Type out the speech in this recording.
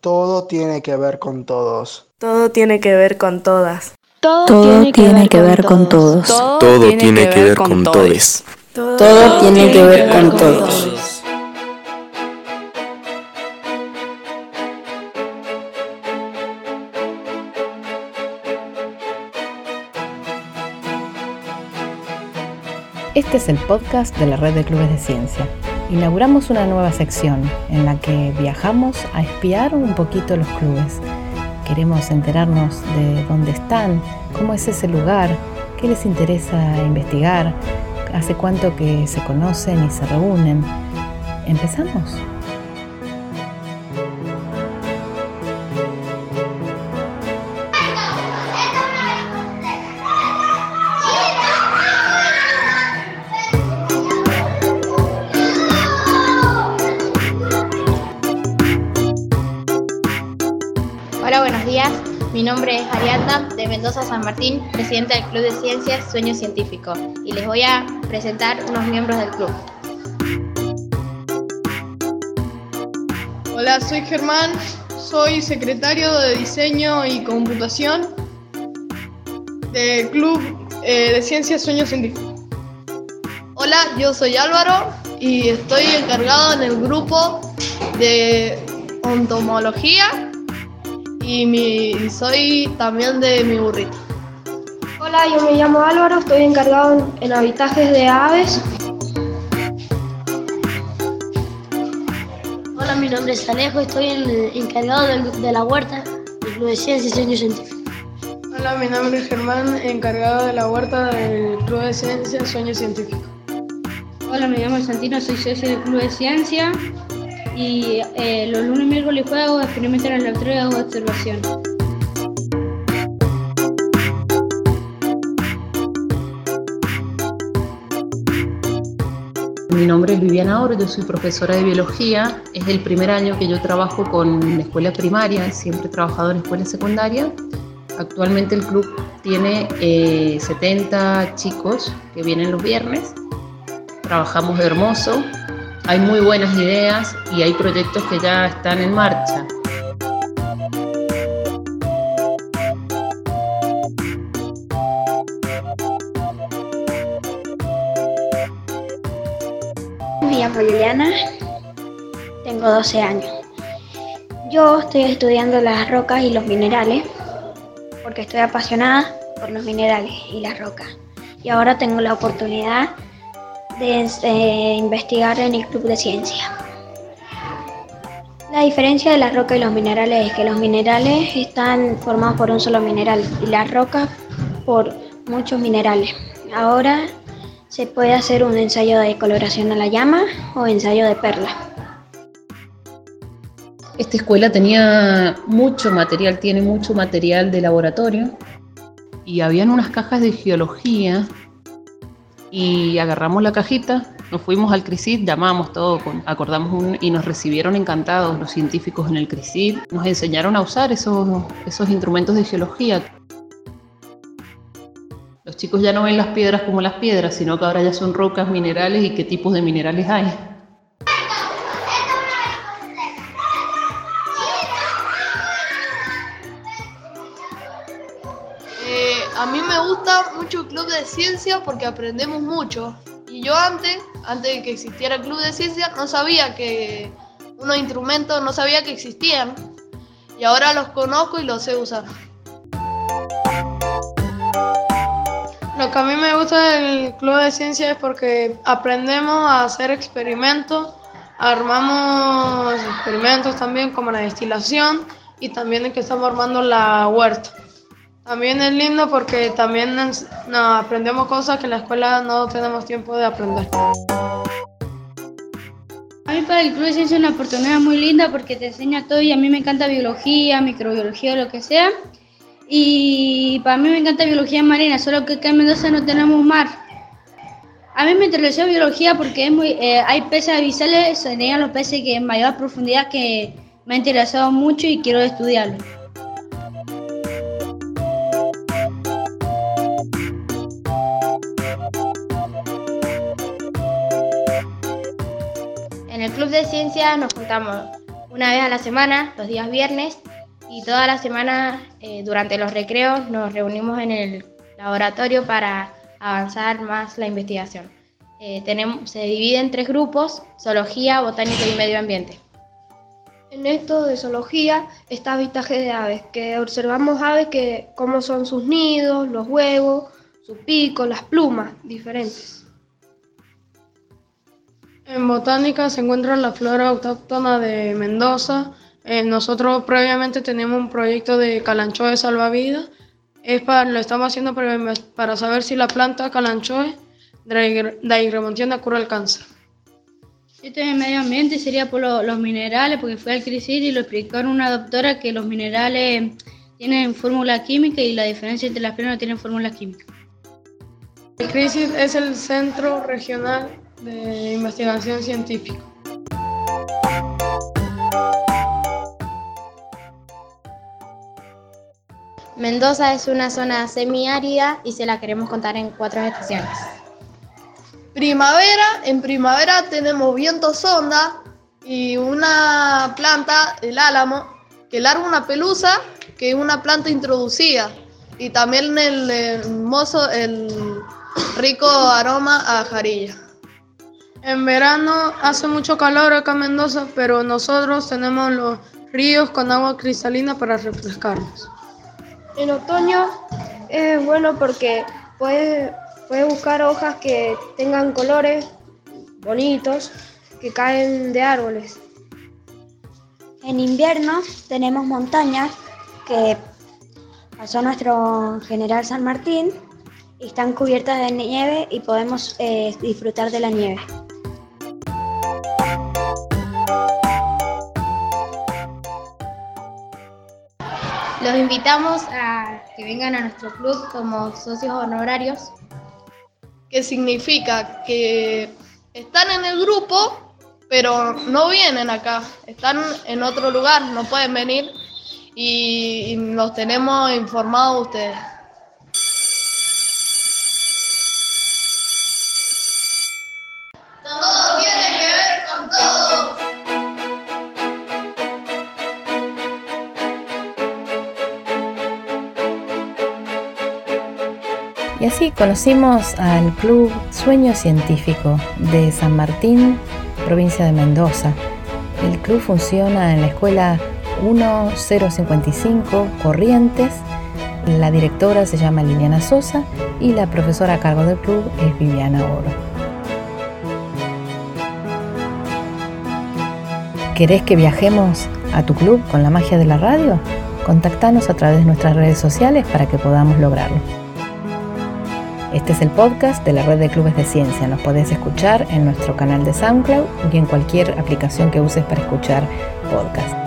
Todo tiene que ver con todos. Todo tiene que ver con todas. Todo, tiene, que, ver con todos. Todo tiene que ver con todos. Todo tiene que ver con todos. Este es el podcast de la Red de Clubes de Ciencia. Inauguramos una nueva sección en la que viajamos a espiar un poquito los clubes. Queremos enterarnos de dónde están, cómo es ese lugar, qué les interesa investigar, hace cuánto que se conocen y se reúnen. ¿Empezamos? Nombre es Ariadna de Mendoza San Martín, presidenta del Club de Ciencias Sueño Científico, y les voy a presentar unos miembros del club. Hola, soy Germán, soy secretario de Diseño y Computación del Club eh, de Ciencias Sueño Científico. Hola, yo soy Álvaro y estoy encargado en el grupo de ontomología y mi, soy también de mi burrito. Hola, yo me llamo Álvaro, estoy encargado en, en habitajes de aves. Hola, mi nombre es Alejo, estoy en- encargado del- de la huerta del Club de Ciencias y Sueños Científicos. Hola, mi nombre es Germán, encargado de la huerta del Club de Ciencias Sueño Científico. Hola, me llamo Santino, soy socio del Club de Ciencia y eh, los lunes, miércoles y jueves hago experimentos en laboratorio hago observación. Mi nombre es Viviana Oro, yo soy profesora de biología. Es el primer año que yo trabajo con la escuela primaria, siempre he trabajado en escuela secundaria. Actualmente el club tiene eh, 70 chicos que vienen los viernes. Trabajamos hermoso, hay muy buenas ideas y hay proyectos que ya están en marcha. Me llamo Juliana, tengo 12 años. Yo estoy estudiando las rocas y los minerales porque estoy apasionada por los minerales y las rocas. Y ahora tengo la oportunidad eh, investigar en el Club de Ciencia. La diferencia de las rocas y los minerales es que los minerales están formados por un solo mineral y las rocas por muchos minerales. Ahora se puede hacer un ensayo de coloración a la llama o ensayo de perla. Esta escuela tenía mucho material, tiene mucho material de laboratorio y habían unas cajas de geología y agarramos la cajita, nos fuimos al CRISID, llamamos todo, acordamos un, y nos recibieron encantados los científicos en el CRISID, nos enseñaron a usar esos, esos instrumentos de geología. Los chicos ya no ven las piedras como las piedras, sino que ahora ya son rocas, minerales y qué tipos de minerales hay. A mí me gusta mucho el Club de Ciencia porque aprendemos mucho. Y yo antes, antes de que existiera el Club de Ciencia, no sabía que unos instrumentos, no sabía que existían. Y ahora los conozco y los sé usar. Lo que a mí me gusta del Club de Ciencia es porque aprendemos a hacer experimentos, armamos experimentos también como la destilación y también el que estamos armando la huerta. También es lindo porque también aprendemos cosas que en la escuela no tenemos tiempo de aprender. A mí para el Club es una oportunidad muy linda porque te enseña todo y a mí me encanta biología, microbiología, lo que sea. Y para mí me encanta biología marina, solo que acá en Mendoza no tenemos mar. A mí me interesó biología porque es muy, eh, hay peces abisales, serían los peces que en mayor profundidad que me ha interesado mucho y quiero estudiarlos. En el Club de Ciencias nos juntamos una vez a la semana, los días viernes, y toda la semana eh, durante los recreos nos reunimos en el laboratorio para avanzar más la investigación. Eh, tenemos, se divide en tres grupos, zoología, botánica y medio ambiente. En esto de zoología está avistaje de aves, que observamos aves que cómo son sus nidos, los huevos, su pico, las plumas diferentes. En botánica se encuentra la flora autóctona de Mendoza. Eh, nosotros previamente tenemos un proyecto de calanchoe salvavidas. Es para, lo estamos haciendo para, para saber si la planta calanchoe de cura el cáncer. Esto en medio ambiente sería por los minerales, porque fue al CRISIT y lo explicaron una doctora que los minerales tienen fórmula química y la diferencia entre las plantas no tienen fórmula química. El CRISIT es el Centro Regional de Investigación Científica. Mendoza es una zona semiárida y se la queremos contar en cuatro estaciones. Primavera, en primavera tenemos viento sonda y una planta, el álamo, que larga una pelusa, que es una planta introducida. Y también el hermoso, el rico aroma a jarilla. En verano hace mucho calor acá en Mendoza, pero nosotros tenemos los ríos con agua cristalina para refrescarnos. En otoño es bueno porque puede Puedes buscar hojas que tengan colores bonitos que caen de árboles. En invierno tenemos montañas que pasó nuestro general San Martín y están cubiertas de nieve y podemos eh, disfrutar de la nieve. Invitamos a que vengan a nuestro club como socios honorarios. Que significa que están en el grupo, pero no vienen acá, están en otro lugar, no pueden venir. Y, los tenemos informados ustedes. Así conocimos al Club Sueño Científico de San Martín, provincia de Mendoza. El club funciona en la escuela 1055 Corrientes. La directora se llama Liliana Sosa y la profesora a cargo del club es Viviana Oro. ¿Querés que viajemos a tu club con la magia de la radio? Contactanos a través de nuestras redes sociales para que podamos lograrlo. Este es el podcast de la red de clubes de ciencia. Nos podés escuchar en nuestro canal de SoundCloud y en cualquier aplicación que uses para escuchar podcast.